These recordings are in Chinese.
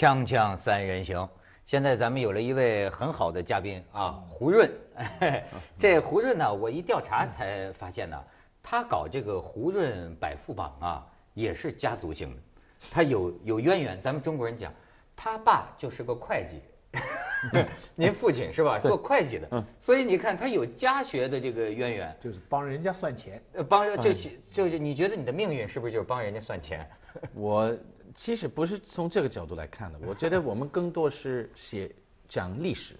锵锵三人行，现在咱们有了一位很好的嘉宾啊，胡润。这胡润呢，我一调查才发现呢，他搞这个胡润百富榜啊，也是家族性的，他有有渊源。咱们中国人讲，他爸就是个会计，您父亲是吧？做会计的，所以你看他有家学的这个渊源，就是帮人家算钱，呃，帮就是就是你觉得你的命运是不是就是帮人家算钱？我其实不是从这个角度来看的，我觉得我们更多是写讲历史、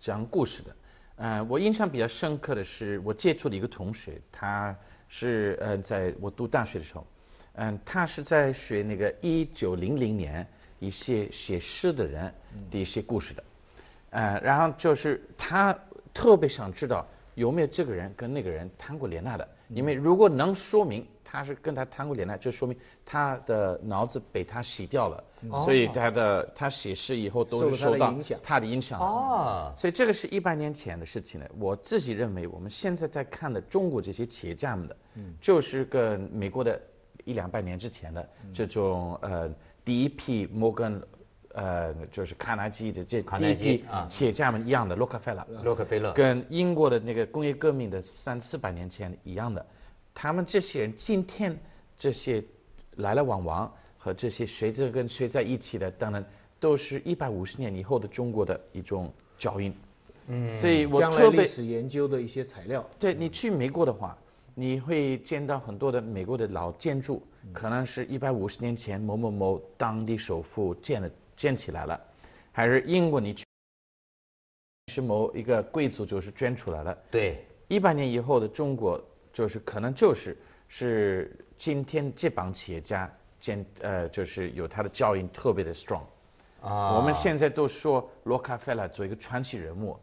讲故事的。呃，我印象比较深刻的是，我接触的一个同学，他是呃，在我读大学的时候，嗯，他是在学那个一九零零年一些写诗的人的一些故事的，呃，然后就是他特别想知道有没有这个人跟那个人谈过恋爱的，因为如果能说明他是跟他谈过恋爱，就说明他的脑子被他洗掉了，所以他的他写诗以后都是受到他的影响。他的影响。哦，所以这个是一百年前的事情了。我自己认为，我们现在在看的中国这些企业家们的，就是跟美国的一两百年之前的这种呃第一批摩根，呃就是卡耐基的这卡耐第一批企业家们一样的，洛克菲勒，洛克菲勒。跟英国的那个工业革命的三四百年前一样的，他们这些人今天这些来来往往和这些随着跟随在一起的，当然都是一百五十年以后的中国的一种脚印。嗯，所以我特别历史研究的一些材料。对你去美国的话，你会见到很多的美国的老建筑，可能是一百五十年前某某某当地首富建了建起来了，还是英国你去是某一个贵族就是捐出来了。对，一百年以后的中国，就是可能就是是今天这帮企业家兼呃，就是有他的教育特别的 strong。啊，我们现在都说洛卡菲勒做一个传奇人物，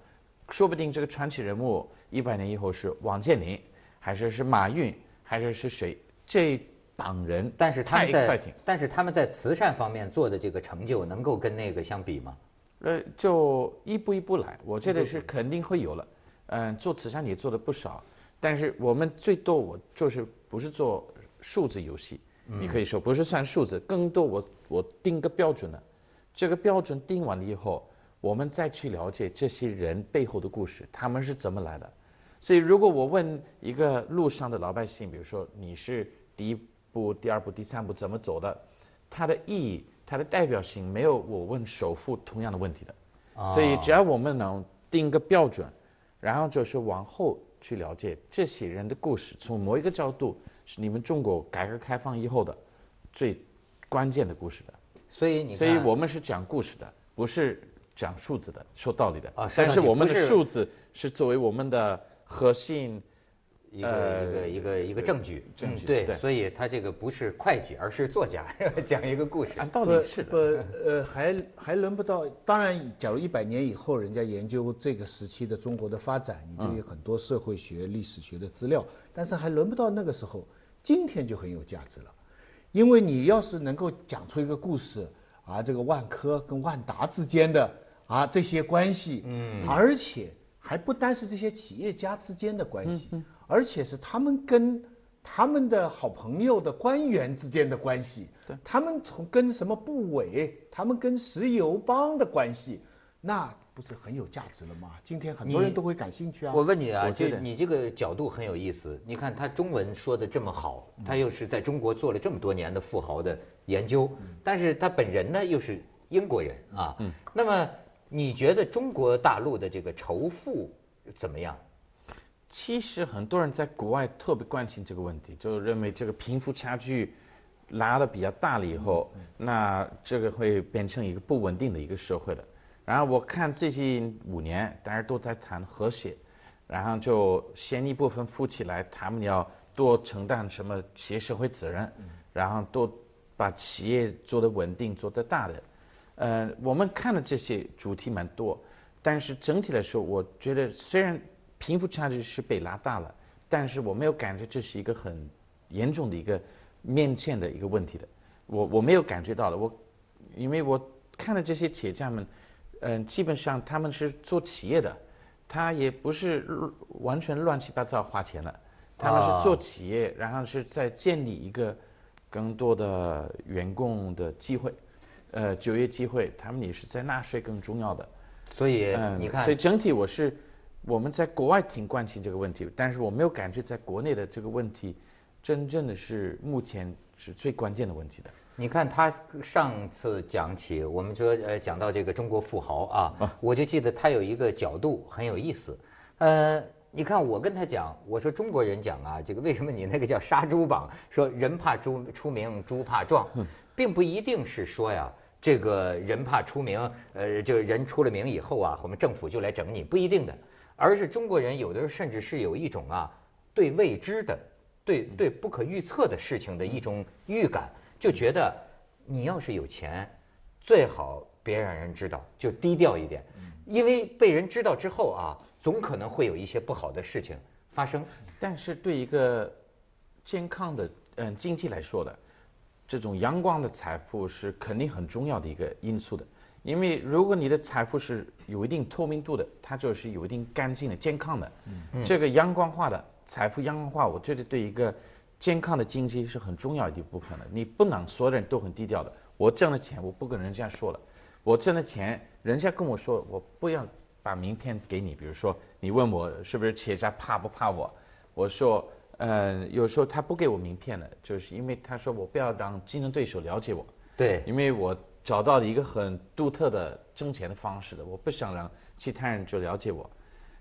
说不定这个传奇人物一百年以后是王健林，还是是马云，还是是谁？这帮人，但是他们在。但是他们在慈善方面做的这个成就，能够跟那个相比吗？呃，就一步一步来，我觉得是肯定会有了。嗯，做慈善也做的不少，但是我们最多我就是不是做数字游戏，你可以说不是算数字，更多我我定个标准了，这个标准定完了以后，我们再去了解这些人背后的故事，他们是怎么来的。所以如果我问一个路上的老百姓，比如说你是第一步、第二步、第三步怎么走的，它的意义、它的代表性没有我问首富同样的问题的。所以只要我们能定个标准，然后就是往后去了解这些人的故事，从某一个角度是你们中国改革开放以后的最关键的故事的。所以你，所以我们是讲故事的，不是讲数字的，说道理的。啊但是我们的数字是作为我们的核心。一个呃一个一个一个证据，证据嗯对，对所以他这个不是会计，而是作家，讲一个故事。按道不理是不的。呃，还还轮不到。当然，假如一百年以后，人家研究这个时期的中国的发展，你就有很多社会学、历史学的资料。但是还轮不到那个时候，今天就很有价值了，因为你要是能够讲出一个故事，啊，这个万科跟万达之间的啊这些关系，嗯，而且还不单是这些企业家之间的关系，而且是他们跟他们的好朋友的官员之间的关系，他们从跟什么部委，他们跟石油帮的关系，那不是很有价值了吗？今天很多人都会感兴趣啊。我问你啊，就你这个角度很有意思。你看他中文说的这么好，他又是在中国做了这么多年的富豪的研究，但是他本人呢又是英国人啊。那么你觉得中国大陆的这个仇富怎么样？其实很多人在国外特别关心这个问题，就认为这个贫富差距拉的比较大了以后，那这个会变成一个不稳定的一个社会了。然后我看最近五年，大家都在谈和谐，然后就先一部分富起来，他们要多承担什么企业社会责任，然后多把企业做得稳定、做得大的。呃，我们看的这些主题蛮多，但是整体来说，我觉得虽然贫富差距是被拉大了，但是我没有感觉这是一个很严重的一个面前的一个问题的，我我没有感觉到的，我因为我看了这些企业家们，嗯、基本上他们是做企业的，他也不是完全乱七八糟花钱了，他们是做企业，然后是在建立一个更多的员工的机会。呃就业机会，他们也是在纳税更重要的。所以嗯你看所以，整体我是我们在国外挺关心这个问题，但是我没有感觉在国内的这个问题，真正的是目前是最关键的问题的。你看他上次讲起，我们说呃讲到这个中国富豪啊，我就记得他有一个角度很有意思，呃，你看我跟他讲，我说中国人讲啊，这个为什么你那个叫杀猪榜，说人怕猪出名，猪怕壮，并不一定是说呀。这个人怕出名，呃，就是人出了名以后啊，我们政府就来整你，不一定的，而是中国人有的时候甚至是有一种啊对未知的、对对不可预测的事情的一种预感，就觉得你要是有钱，最好别让人知道，就低调一点，因为被人知道之后啊，总可能会有一些不好的事情发生。但是对一个健康的嗯经济来说的，这种阳光的财富是肯定很重要的一个因素的。因为如果你的财富是有一定透明度的，它就是有一定干净的、健康的。嗯，这个阳光化的财富阳光化，我觉得对一个健康的经济是很重要的一部分的。你不能所有人都很低调的，我挣了钱我不跟人家说了，我挣了钱人家跟我说我不要把名片给你，比如说你问我是不是企业家怕不怕我，我说。呃，有时候他不给我名片的，就是因为他说我不要让竞争对手了解我，对，因为我找到了一个很独特的挣钱的方式的，我不想让其他人就了解我。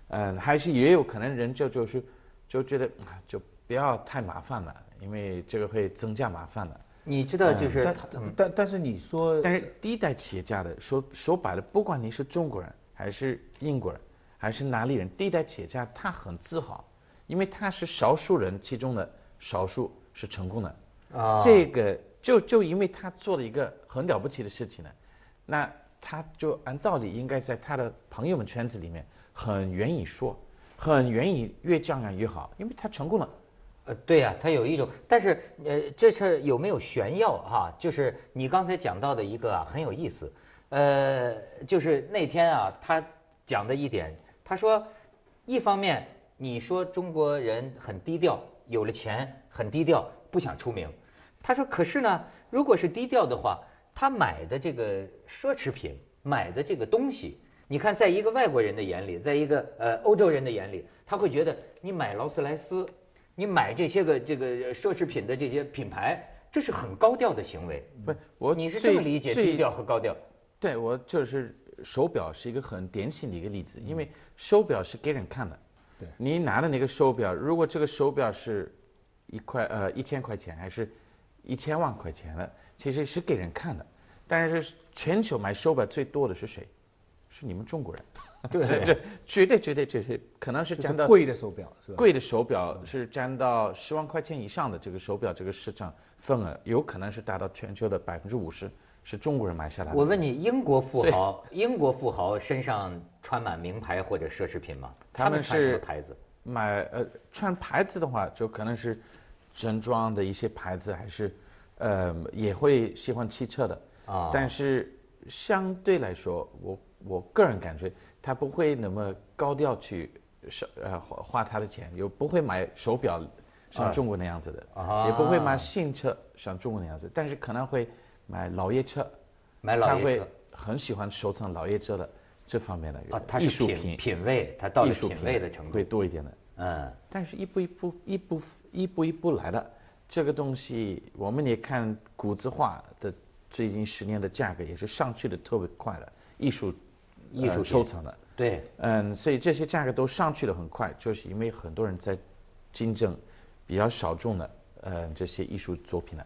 嗯、还是也有可能人就就是就觉得啊就不要太麻烦了，因为这个会增加麻烦的。你知道就是但嗯但但是你说，但是第一代企业家的说说白了，不管你是中国人还是英国人还是哪里人，第一代企业家他很自豪，因为他是少数人其中的少数是成功的。啊这个就就因为他做了一个很了不起的事情呢，那他就按道理应该在他的朋友们圈子里面很愿意说，很愿意越这样越好，因为他成功了。呃，对呀、他有一种，但是呃，这是有没有炫耀哈、就是你刚才讲到的一个啊，很有意思，呃，就是那天啊，他讲的一点，他说，一方面你说中国人很低调，有了钱很低调，不想出名，他说，可是呢，如果是低调的话，他买的这个奢侈品，买的这个东西，你看，在一个外国人的眼里，在一个呃欧洲人的眼里，他会觉得你买劳斯莱斯，你买这些个这个奢侈品的这些品牌，这是很高调的行为。不，我你是这么理解最低调和高调？对，我就是手表是一个很典型的一个例子，因为手表是给人看的。对你拿的那个手表，如果这个手表是一块呃一千块钱，还是一千万块钱了，其实是给人看的。但是全球买手表最多的是谁？是你们中国人。对 这这绝对绝对就是可能是就是占到贵的手表是吧？贵的手表是占到十万块钱以上的这个手表这个市场份额，有可能是达到全球的百分之五十，是中国人买下来的。我问你，英国富豪，英国富豪身上穿满名牌或者奢侈品吗？他们穿什么是牌子？买呃穿牌子的话，就可能是正装的一些牌子，还是呃也会喜欢汽车的。啊。但是相对来说，我我个人感觉他不会那么高调去是呃花花他的钱，又不会买手表啊像中国那样子的，啊。也不会买新车像中国那样子，但是可能会买老爷车，买老爷车。他会很喜欢收藏老爷车的这方面的啊，他是品艺术品。品味，他到了品味的程度。会。多一点的。嗯，但是一步一步一步一步一步来的，这个东西我们也看古字画的最近十年的价格也是上去的特别快的，艺术艺术收藏的，对，嗯，所以这些价格都上去的很快，就是因为很多人在竞争比较少众的呃这些艺术作品了，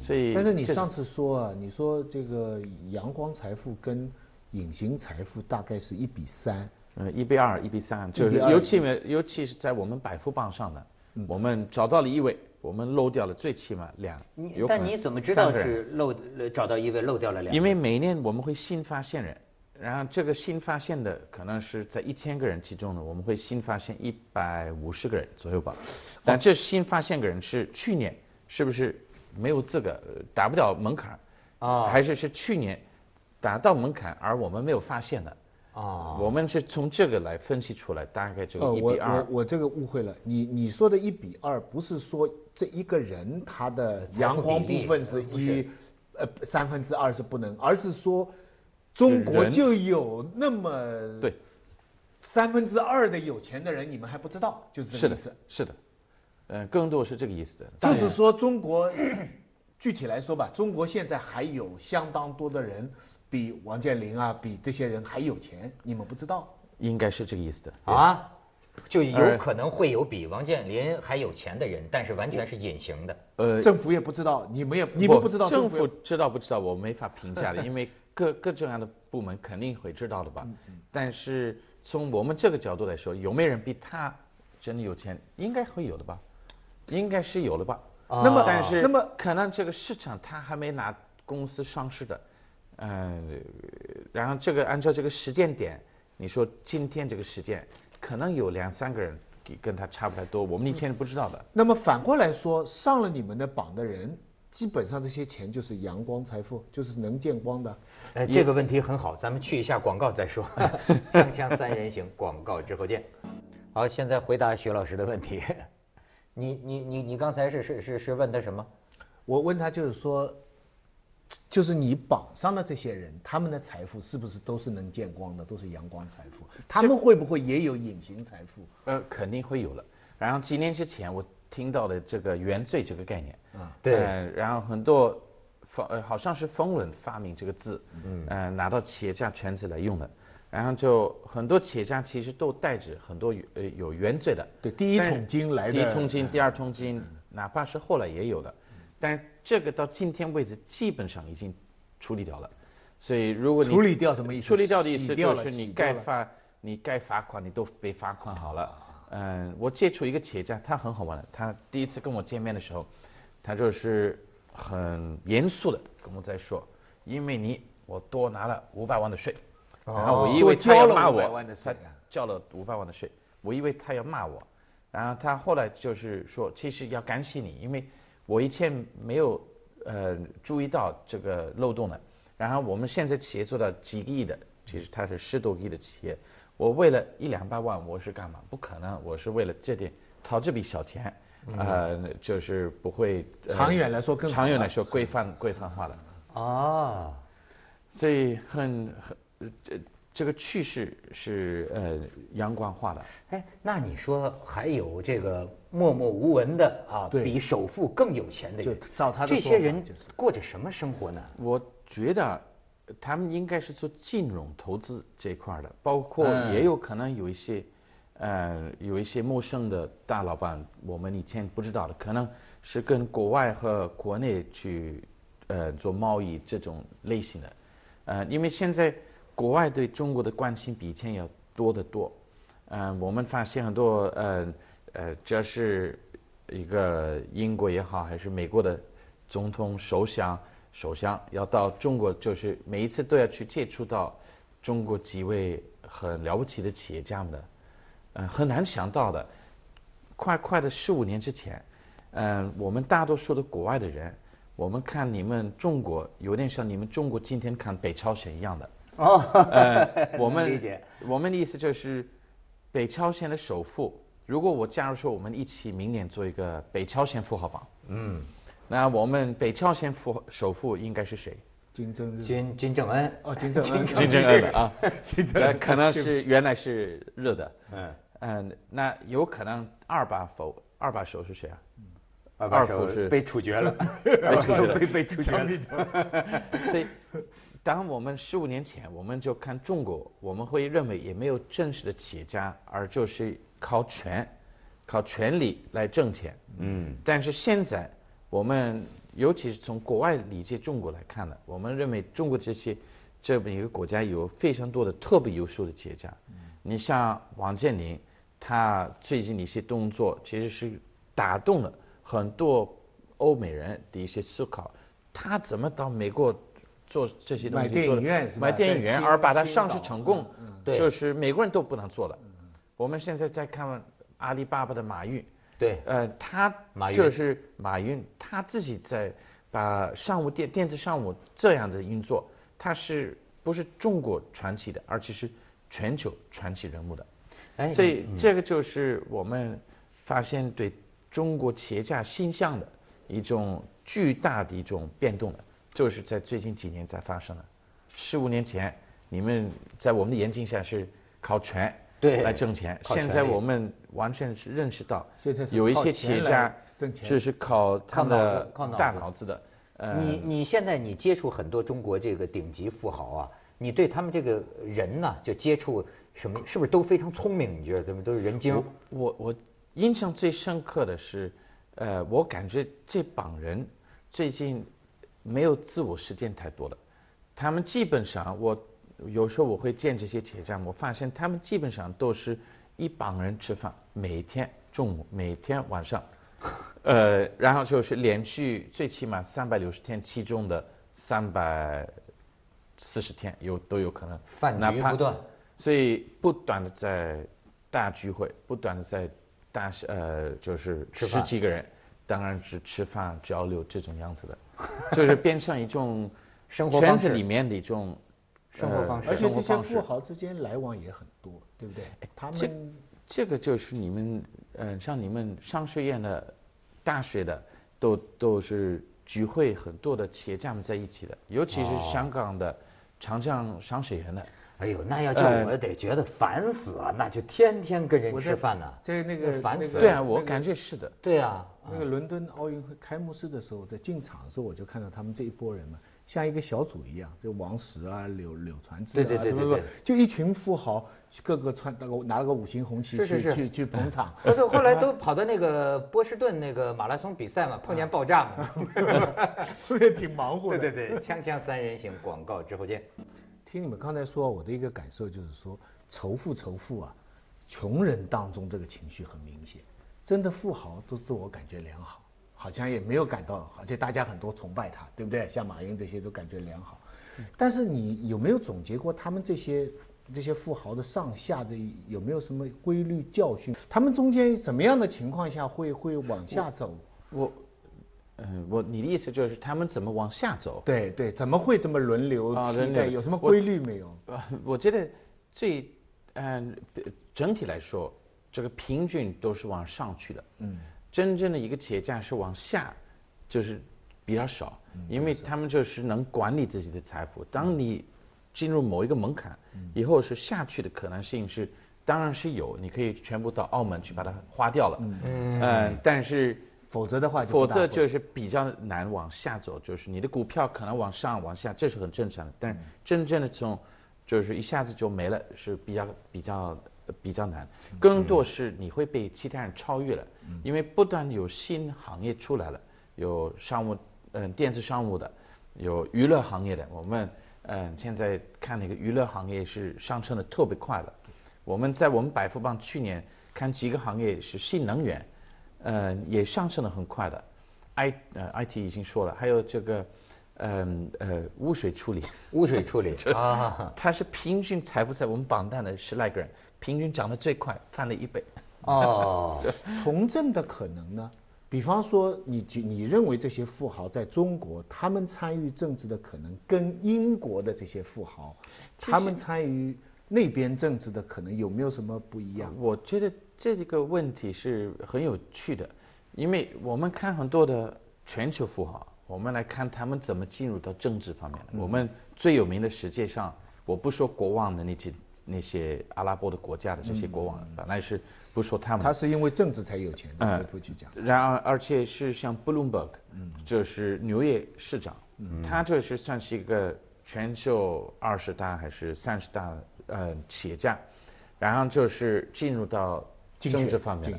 所以但是你上次说啊，你说这个阳光财富跟隐形财富大概是一比三，嗯，一比二，一比三，就是1比2尤其没，尤其是在我们百富榜上的，我们找到了一位，我们漏掉了最起码两，但你怎么知道是漏呃找到一位漏掉了两？因为每年我们会新发现人，然后这个新发现的可能是在一千个人其中呢，我们会新发现一百五十个人左右吧。但这新发现个人是去年是不是没有资格呃达不了门槛啊还是是去年达到门槛而我们没有发现的？啊，我们是从这个来分析出来，大概这呃，我个一比二。我。我这个误会了，你你说的一比二不是说这一个人他的阳光部分是一呃三分之二是不能，而是说中国就有那么对。三分之二的有钱的人，你们还不知道，就是这是的个意思。，是的，呃，更多是这个意思。的。就是说中国，具体来说吧，中国现在还有相当多的人比王健林啊，比这些人还有钱，你们不知道。应该是这个意思的。啊，就有可能会有比王健林还有钱的人，但是完全是隐形的。呃，政府也不知道，你们也你们不知道，政府府知道不知道，我没法评价的，因为各各种样的部门肯定会知道的嗯吧。但是从我们这个角度来说，有没有人比他真的有钱？应该会有的吧，应该是有的吧。那么但是那么可能这个市场他还没拿公司上市的，嗯、然后这个按照这个时间点，你说今天这个时间，可能有两三个人跟跟他差不太多，我们以前是不知道的。那么反过来说，上了你们的榜的人，基本上这些钱就是阳光财富，就是能见光的。哎，这个问题很好，咱们去一下广告再说。锵锵三人行，广告之后见。好，现在回答徐老师的问题。你你你你刚才是是是是问他什么？我问他就是说，就是你榜上的这些人，他们的财富是不是都是能见光的，都是阳光财富？他们会不会也有隐形财富？呃，肯定会有了。然后几年之前我听到的这个原罪这个概念，啊对呃然后很多冯呃好像是冯仑发明这个字，嗯，呃拿到企业家圈子来用的，然后就很多企业家其实都带着很多呃有原罪的，对第一桶金来的第一桶金、嗯第二桶金，哪怕是后来也有的，但这个到今天为止基本上已经处理掉了。所以如果你处理掉什么意思处理掉的意思就是你该罚你该罚款你都被罚款好了。嗯，我接触一个企业家，他很好玩的。他第一次跟我见面的时候，他就是很严肃的跟我在说，因为你我多拿了五百万的税，然后我以为他要骂多交了500我万的，税他啊交了五百万的税，我以为他要骂我，然后他后来就是说，其实要感谢你，因为我以前没有呃注意到这个漏洞的，然后我们现在企业做到几个亿的，其实它是十多个亿的企业，我为了一两百万我是干嘛？不可能，我是为了这点讨这笔小钱，呃，就是不会、呃长远来说更长远来说规范规范化的。啊，所以很很呃这这个趋势是呃阳光化的。哎，那你说还有这个默默无闻的啊，比首富更有钱的人，就照他的这些人过着什么生活呢？我觉得他们应该是做金融投资这一块儿的，包括嗯也有可能有一些呃有一些陌生的大老板，我们以前不知道的，可能是跟国外和国内去呃做贸易这种类型的。呃，因为现在国外对中国的关心比以前要多得多。嗯、我们发现很多呃呃，这是一个英国也好，还是美国的总统、首相、首相要到中国，就是每一次都要去接触到中国几位很了不起的企业家们的，嗯、很难想到的，快快的十五年之前，嗯、我们大多数的国外的人，我们看你们中国有点像你们中国今天看北朝鲜一样的。哦，呃，我们理解。我们的意思就是，北朝鲜的首富，如果我假如说我们一起明年做一个北朝鲜富豪榜，嗯，那我们北朝鲜富首富应该是谁？金正日金金正恩。哦 金正恩。金正恩。啊，金正恩那可能是原来是热的，嗯。嗯，那有可能二把否二把手是谁啊？二把手是被处决了，被处决了。被被处决了。所以，当我们十五年前，我们就看中国，我们会认为也没有正式的企业家，而就是靠权、靠权力来挣钱。嗯，但是现在，我们尤其是从国外理解中国来看呢，我们认为中国这些这么一个国家有非常多的特别优秀的企业家。嗯你像王健林，他最近的一些动作其实是打动了很多欧美人的一些思考。他怎么到美国做这些东西？买电影院是吧买电影院，而把它上市成功就是美国人都不能做了。我们现在在看阿里巴巴的马云，对呃，他马云就是马云，他自己在把商务电电子商务这样的运作，他是不是中国传奇的，而且是全球传奇人物的。哎所以这个就是我们发现对中国企业家形象的一种巨大的一种变动的。就是在最近几年才发生的。十五年前，你们在我们的眼睛下是靠权对来挣钱，现在我们完全是认识到有一些企业家挣钱这是靠他靠脑的大脑子的。呃，你你现在你接触很多中国这个顶级富豪啊，你对他们这个人呢，就接触什么，是不是都非常聪明？你觉得他们都是人精我？我我印象最深刻的是，呃，我感觉这帮人最近没有自我实践太多了。他们基本上，我有时候我会见这些企业家，我发现他们基本上都是一帮人吃饭，每天中午，每天晚上，呃，然后就是连续最起码三百六十天，其中的三百四十天有都有可能，饭局不断。所以不断的在大聚会，不断的在大呃就是十几个人，当然是吃饭交流这种样子的，就是变成一种生活方式。圈子里面的一种呃生活方式。而且这些富豪之间来往也很多，对不对？他们这个就是你们，呃，像你们商学院的、大学的，都都是聚会很多的企业家们在一起的，尤其是哦。香港的长江商学院的。哎呦，那要叫呃我得觉得烦死啊！那就天天跟人吃饭呢，在那个那个烦死了。对啊，我感觉是的。对啊，那个伦敦奥运会开幕式的时候，在进场的时候，我就看到他们这一波人嘛，像一个小组一样，就王石啊、柳柳传志啊，对对对什么什么对对，就一群富豪，各个穿那个拿了个五星红旗是是是去去去捧 场。不是后来 都跑到那个波士顿那个马拉松比赛嘛，碰见爆炸嘛。也挺忙活的。对对对，锵锵三人行，广告之后见。听你们刚才说，我的一个感受就是说，仇富仇富啊，穷人当中这个情绪很明显，真的富豪都自我感觉良好，好像也没有感到，而且大家很多崇拜他，对不对？像马云这些都感觉良好。但是你有没有总结过他们这些这些富豪的上下的有没有什么规律教训？他们中间什么样的情况下会会往下走？我，嗯，我你的意思就是他们怎么往下走？对对，怎么会这么轮流替代？啊轮流有什么规律没有？啊，我觉得最，嗯、整体来说，这个平均都是往上去的。嗯，真正的一个企业家是往下，就是比较少，因为他们就是能管理自己的财富。当你进入某一个门槛以后，是下去的可能性是，当然是有，你可以全部到澳门去把它花掉了。嗯，但是。否则的话就否则就是比较难往下走，就是你的股票可能往上往下，这是很正常的。但是真正的这种就是一下子就没了，是比较比较呃比较难。更多是你会被其他人超越了，因为不断有新行业出来了，有商务嗯电子商务的，有娱乐行业的。我们嗯现在看那个娱乐行业是上升的特别快了。我们在我们百富邦去年看几个行业是新能源。呃，也上升的很快的，I 呃 IT 已经说了，还有这个，嗯呃污水处理，污水处理 啊，它是平均财富在我们榜单的十来个人，平均涨得最快，翻了一倍。哦，从政的可能呢？比方说你，觉你认为这些富豪在中国，他们参与政治的可能跟英国的这些富豪，他们参与那边政治的可能有没有什么不一样？我觉得这个问题是很有趣的，因为我们看很多的全球富豪，我们来看他们怎么进入到政治方面的。我们最有名的世界上，我不说国王的那几那些阿拉伯的国家的这些国王，本来是不说他们。他是因为政治才有钱的，嗯回头去讲。然而，而且是像 Bloomberg，嗯，就是纽约市长，嗯，他这是算是一个全球二十大还是三十大呃企业家，然后就是进入到政治方面的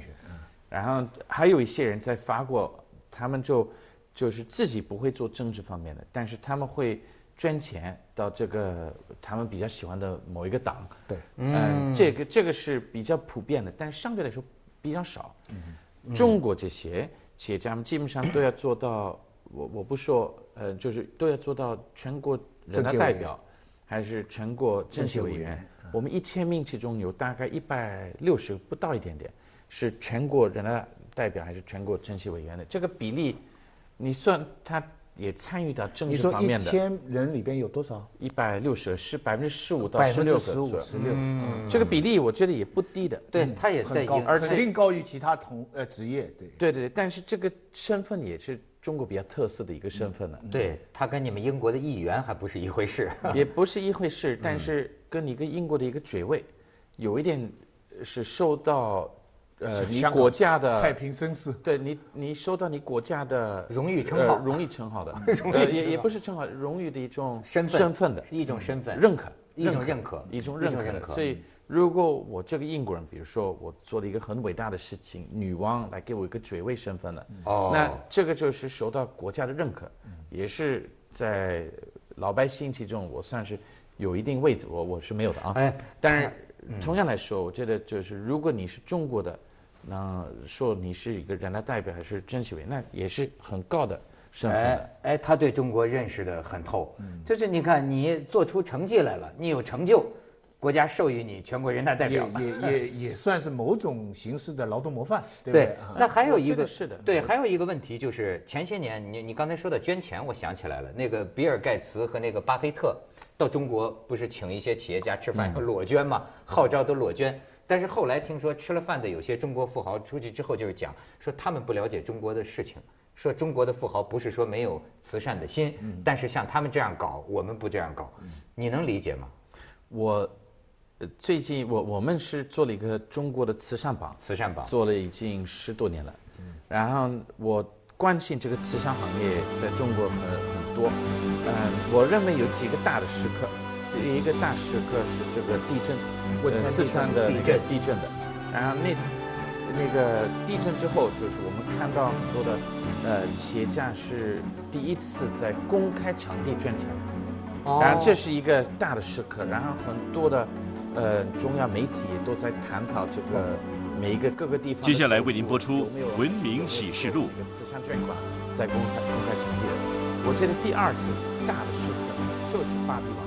然后还有一些人在法国，他们就就是自己不会做政治方面的，但是他们会捐钱到这个他们比较喜欢的某一个党，对。嗯，这个这个是比较普遍的，但是相对来说比较少。嗯。中国这些企业家们基本上都要做到，我我不说，呃，就是都要做到全国人大代表，还是全国政协委员。我们一千名其中有大概一百六十不到一点点是全国人大代表还是全国政协委员的，这个比例，你算他也参与到政治方面的。一千人里边有多少？一百六十是百分之十五到百分之十六十五、十六，嗯这个比例我觉得也不低的。对，他也在很高，而且肯定高于其他同呃职业，对对对，但是这个身份也是中国比较特色的一个身份了。对他跟你们英国的议员还不是一回事。也不是一回事，但是跟你跟英国的一个爵位，有一点是受到呃你国家的太平绅士。对你你受到你国家的荣誉称号。呃荣誉称号的，荣誉也也不是称号，荣誉的一种身份。身份的是一种身份。认可，一种认可一种认可。认可。所以如果我这个英国人，比如说我做了一个很伟大的事情，女王来给我一个爵位身份了，哦。那这个就是受到国家的认可，也是在老百姓其中我算是有一定位置，我我是没有的啊。哎但是同样来说，我觉得就是如果你是中国的，那说你是一个人大代表还是政协委员，那也是很高的身份。哎哎，他对中国认识的很透，就是你看你做出成绩来了，你有成就，国家授予你全国人大代也表。也 也也算是某种形式的劳动模范，对不对对？啊，那还有一个是的对，还有一个问题就是前些年你你刚才说的捐钱，我想起来了，那个比尔盖茨和那个巴菲特到中国不是请一些企业家吃饭，裸捐嘛，号召都裸捐。但是后来听说吃了饭的有些中国富豪出去之后就是讲说他们不了解中国的事情，说中国的富豪不是说没有慈善的心，但是像他们这样搞，我们不这样搞，你能理解吗？我呃最近我我们是做了一个中国的慈善榜，慈善榜做了已经十多年了。然后我关心这个慈善行业在中国很很多，嗯，我认为有几个大的时刻。第一个大时刻是这个地震，呃四汶川的那个地震地震的，然后那那个地震之后，就是我们看到很多的呃企业家是第一次在公开场地捐钱。哦然后这是一个大的时刻，然后很多的呃中央媒体也都在探讨这个每一个各个地方接下来为您播出文明启示录慈善捐款在公开公开场地的。我觉得第二次大的时刻就是巴比王